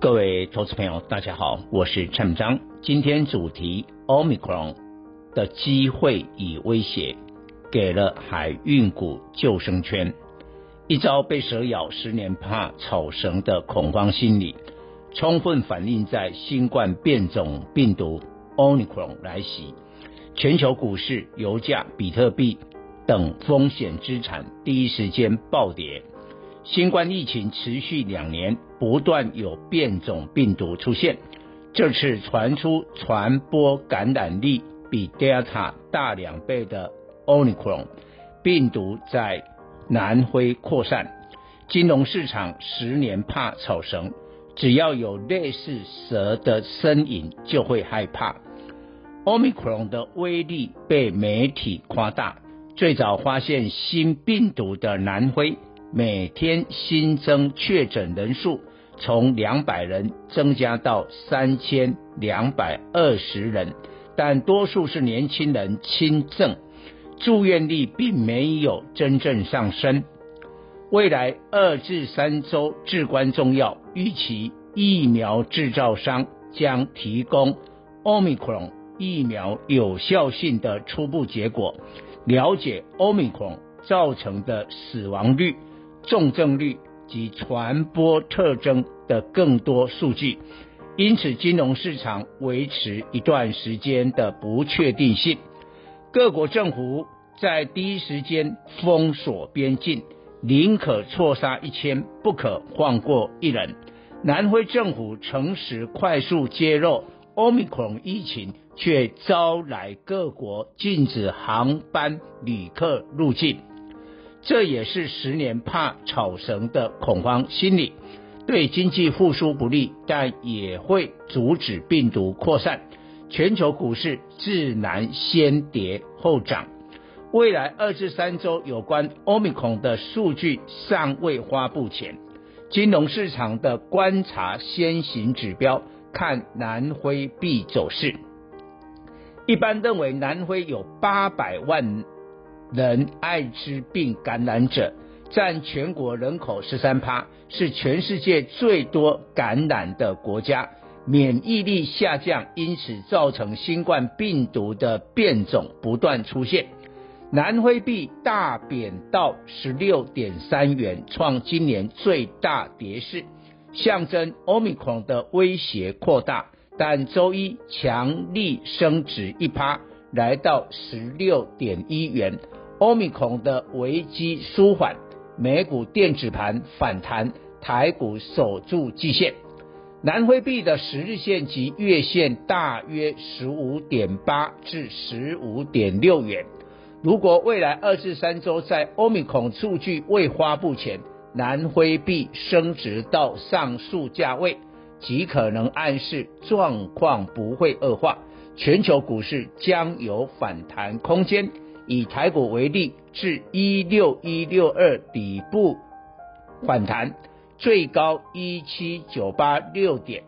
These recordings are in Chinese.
各位投资朋友，大家好，我是陈章。今天主题：Omicron 的机会与威胁，给了海运股救生圈。一朝被蛇咬，十年怕草绳的恐慌心理，充分反映在新冠变种病毒 Omicron 来袭，全球股市、油价、比特币。等风险资产第一时间暴跌。新冠疫情持续两年，不断有变种病毒出现。这次传出传播感染力比 Delta 大两倍的 Omicron 病毒在南非扩散。金融市场十年怕草绳，只要有类似蛇的身影就会害怕。Omicron 的威力被媒体夸大。最早发现新病毒的南非，每天新增确诊人数从两百人增加到三千两百二十人，但多数是年轻人轻症，住院率并没有真正上升。未来二至三周至关重要，预期疫苗制造商将提供 Omicron 疫苗有效性的初步结果。了解 Omicron 造成的死亡率、重症率及传播特征的更多数据，因此金融市场维持一段时间的不确定性。各国政府在第一时间封锁边境，宁可错杀一千，不可放过一人。南非政府诚实快速揭露 Omicron 疫情。却招来各国禁止航班旅客入境，这也是十年怕草绳的恐慌心理，对经济复苏不利，但也会阻止病毒扩散。全球股市自然先跌后涨。未来二至三周有关 Omicron 的数据尚未发布前，金融市场的观察先行指标，看南非币走势。一般认为，南非有八百万人艾滋病感染者，占全国人口十三趴，是全世界最多感染的国家，免疫力下降，因此造成新冠病毒的变种不断出现。南非币大贬到十六点三元，创今年最大跌势，象征 Omicron 的威胁扩大。但周一强力升值一趴，来到十六点一元。欧米孔的危机舒缓，美股电子盘反弹，台股守住季线。南非币的十日线及月线大约十五点八至十五点六元。如果未来二至三周在欧米孔数据未发布前，南非币升值到上述价位。极可能暗示状况不会恶化，全球股市将有反弹空间。以台股为例，至一六一六二底部反弹，最高一七九八六点，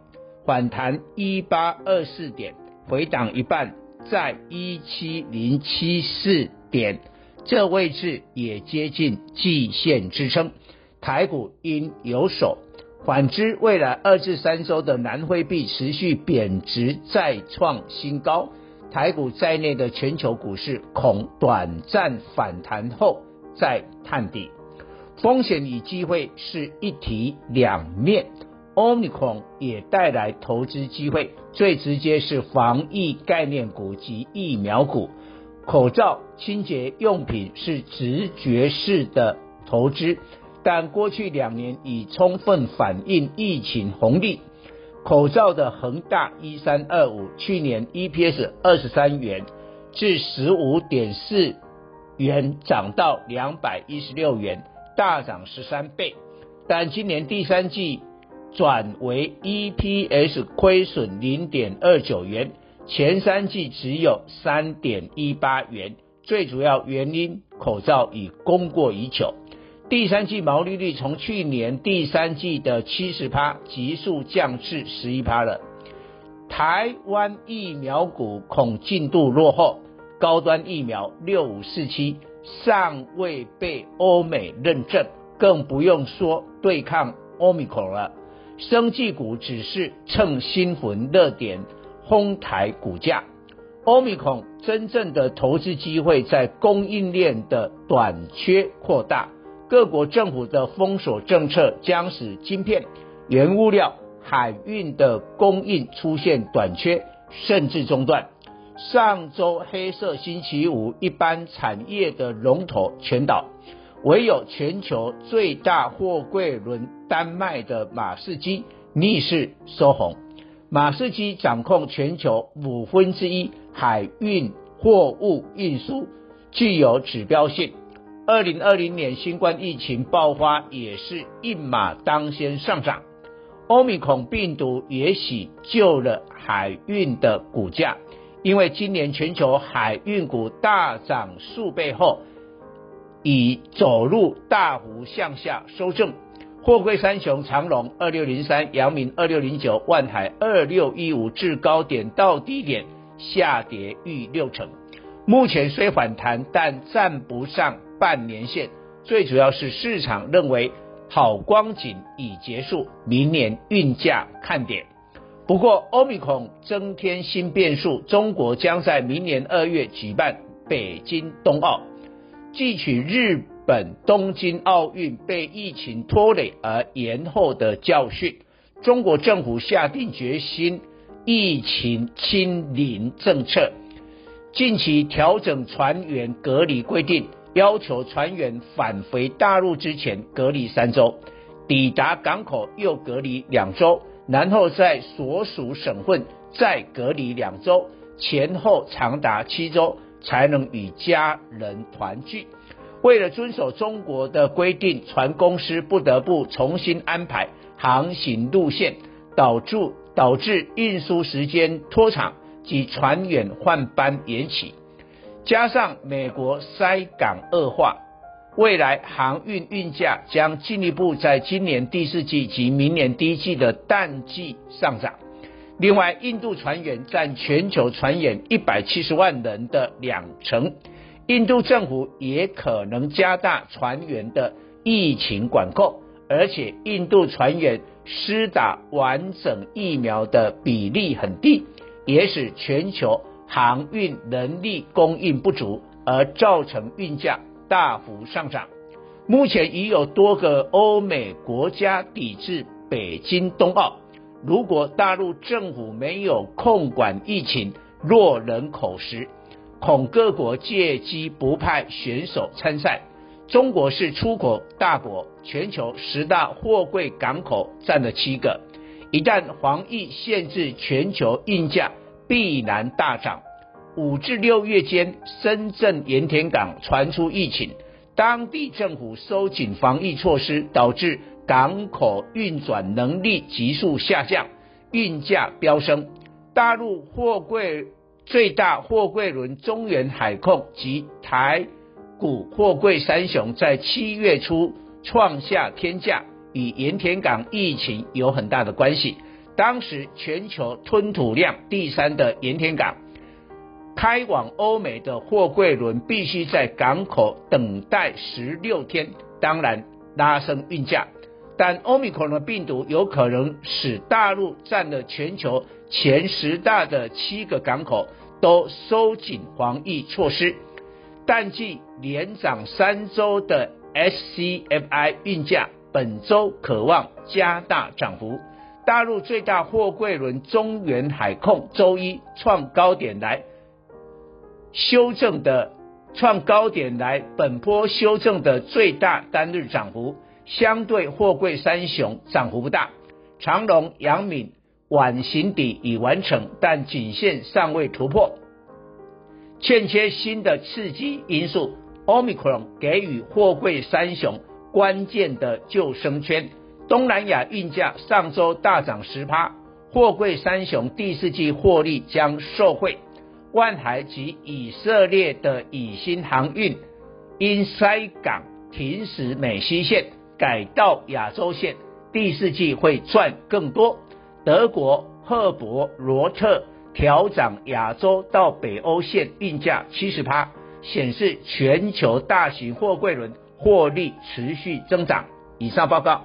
反弹一八二四点，回档一半，在一七零七四点，这位置也接近季线支撑，台股应有守。反之，未来二至三周的南汇币持续贬值，再创新高，台股在内的全球股市恐短暂反弹后再探底。风险与机会是一体两面，Omicron 也带来投资机会，最直接是防疫概念股及疫苗股，口罩、清洁用品是直觉式的投资。但过去两年已充分反映疫情红利，口罩的恒大一三二五去年 EPS 二十三元至十五点四元，涨到两百一十六元，大涨十三倍。但今年第三季转为 EPS 亏损零点二九元，前三季只有三点一八元。最主要原因，口罩已供过于求。第三季毛利率从去年第三季的七十趴急速降至十一趴了。台湾疫苗股恐进度落后，高端疫苗六五四七尚未被欧美认证，更不用说对抗 Omicron 了。生技股只是趁新闻热点哄抬股价。Omicron 真正的投资机会在供应链的短缺扩大。各国政府的封锁政策将使晶片、原物料、海运的供应出现短缺，甚至中断。上周黑色星期五，一般产业的龙头全倒，唯有全球最大货柜轮丹麦的马士基逆势收红。马士基掌控全球五分之一海运货物运输，具有指标性。二零二零年新冠疫情爆发，也是一马当先上涨。欧米孔病毒也许救了海运的股价，因为今年全球海运股大涨数倍后，已走入大幅向下修正。货柜三雄长荣二六零三、阳明二六零九、万海二六一五，至高点到低点下跌逾六成。目前虽反弹，但站不上半年线。最主要是市场认为好光景已结束，明年运价看点。不过，Omicron 增添新变数，中国将在明年二月举办北京冬奥，汲取日本东京奥运被疫情拖累而延后的教训，中国政府下定决心疫情清零政策。近期调整船员隔离规定，要求船员返回大陆之前隔离三周，抵达港口又隔离两周，然后在所属省份再隔离两周，前后长达七周才能与家人团聚。为了遵守中国的规定，船公司不得不重新安排航行路线，导致导致运输时间拖长。及船员换班延期，加上美国塞港恶化，未来航运运价将进一步在今年第四季及明年第一季的淡季上涨。另外，印度船员占全球船员一百七十万人的两成，印度政府也可能加大船员的疫情管控，而且印度船员施打完整疫苗的比例很低。也使全球航运能力供应不足，而造成运价大幅上涨。目前已有多个欧美国家抵制北京冬奥。如果大陆政府没有控管疫情，落人口实，恐各国借机不派选手参赛。中国是出口大国，全球十大货柜港口占了七个。一旦防疫限制全球运价，必然大涨。五至六月间，深圳盐田港传出疫情，当地政府收紧防疫措施，导致港口运转能力急速下降，运价飙升。大陆货柜最大货柜轮中原海控及台股货柜三雄在七月初创下天价，与盐田港疫情有很大的关系。当时全球吞吐量第三的盐田港，开往欧美的货柜轮必须在港口等待十六天，当然拉升运价。但欧米克隆病毒有可能使大陆占了全球前十大的七个港口都收紧防疫措施，淡季连涨三周的 SCFI 运价本周可望加大涨幅。大陆最大货柜轮中原海控周一创高点来修正的创高点来本波修正的最大单日涨幅，相对货柜三雄涨幅不大。长荣、阳明晚形底已完成，但颈线尚未突破，欠缺新的刺激因素。Omicron 给予货柜三雄关键的救生圈。东南亚运价上周大涨十趴，货柜三雄第四季获利将受惠。万海及以色列的以新航运因塞港停驶美西线，改到亚洲线，第四季会赚更多。德国赫伯罗特调涨亚洲到北欧线运价七十趴，显示全球大型货柜轮获利持续增长。以上报告。